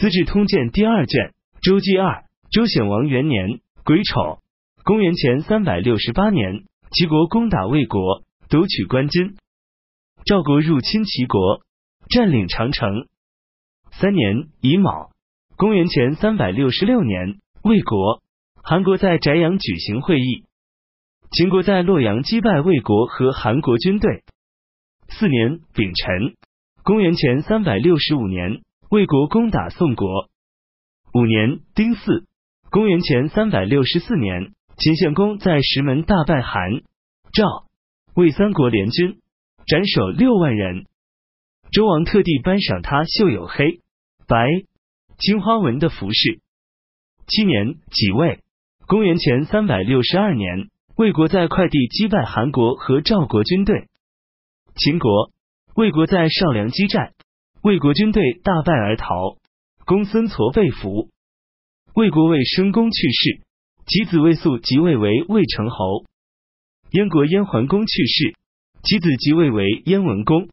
资治通鉴》第二卷，周纪二，周显王元年癸丑，公元前三百六十八年，齐国攻打魏国，夺取关津。赵国入侵齐国，占领长城。三年乙卯，公元前三百六十六年，魏国、韩国在翟阳举行会议。秦国在洛阳击败魏国和韩国军队。四年丙辰，公元前三百六十五年，魏国攻打宋国。五年丁巳，公元前三百六十四年，秦献公在石门大败韩、赵、魏三国联军，斩首六万人。周王特地颁赏他绣有黑、白、金花纹的服饰。七年己未，公元前三百六十二年，魏国在快地击败韩国和赵国军队。秦国、魏国在少梁激战，魏国军队大败而逃，公孙痤被俘。魏国魏申公去世，其子魏素即位为魏成侯。燕国燕桓公去世，其子即位为燕文公。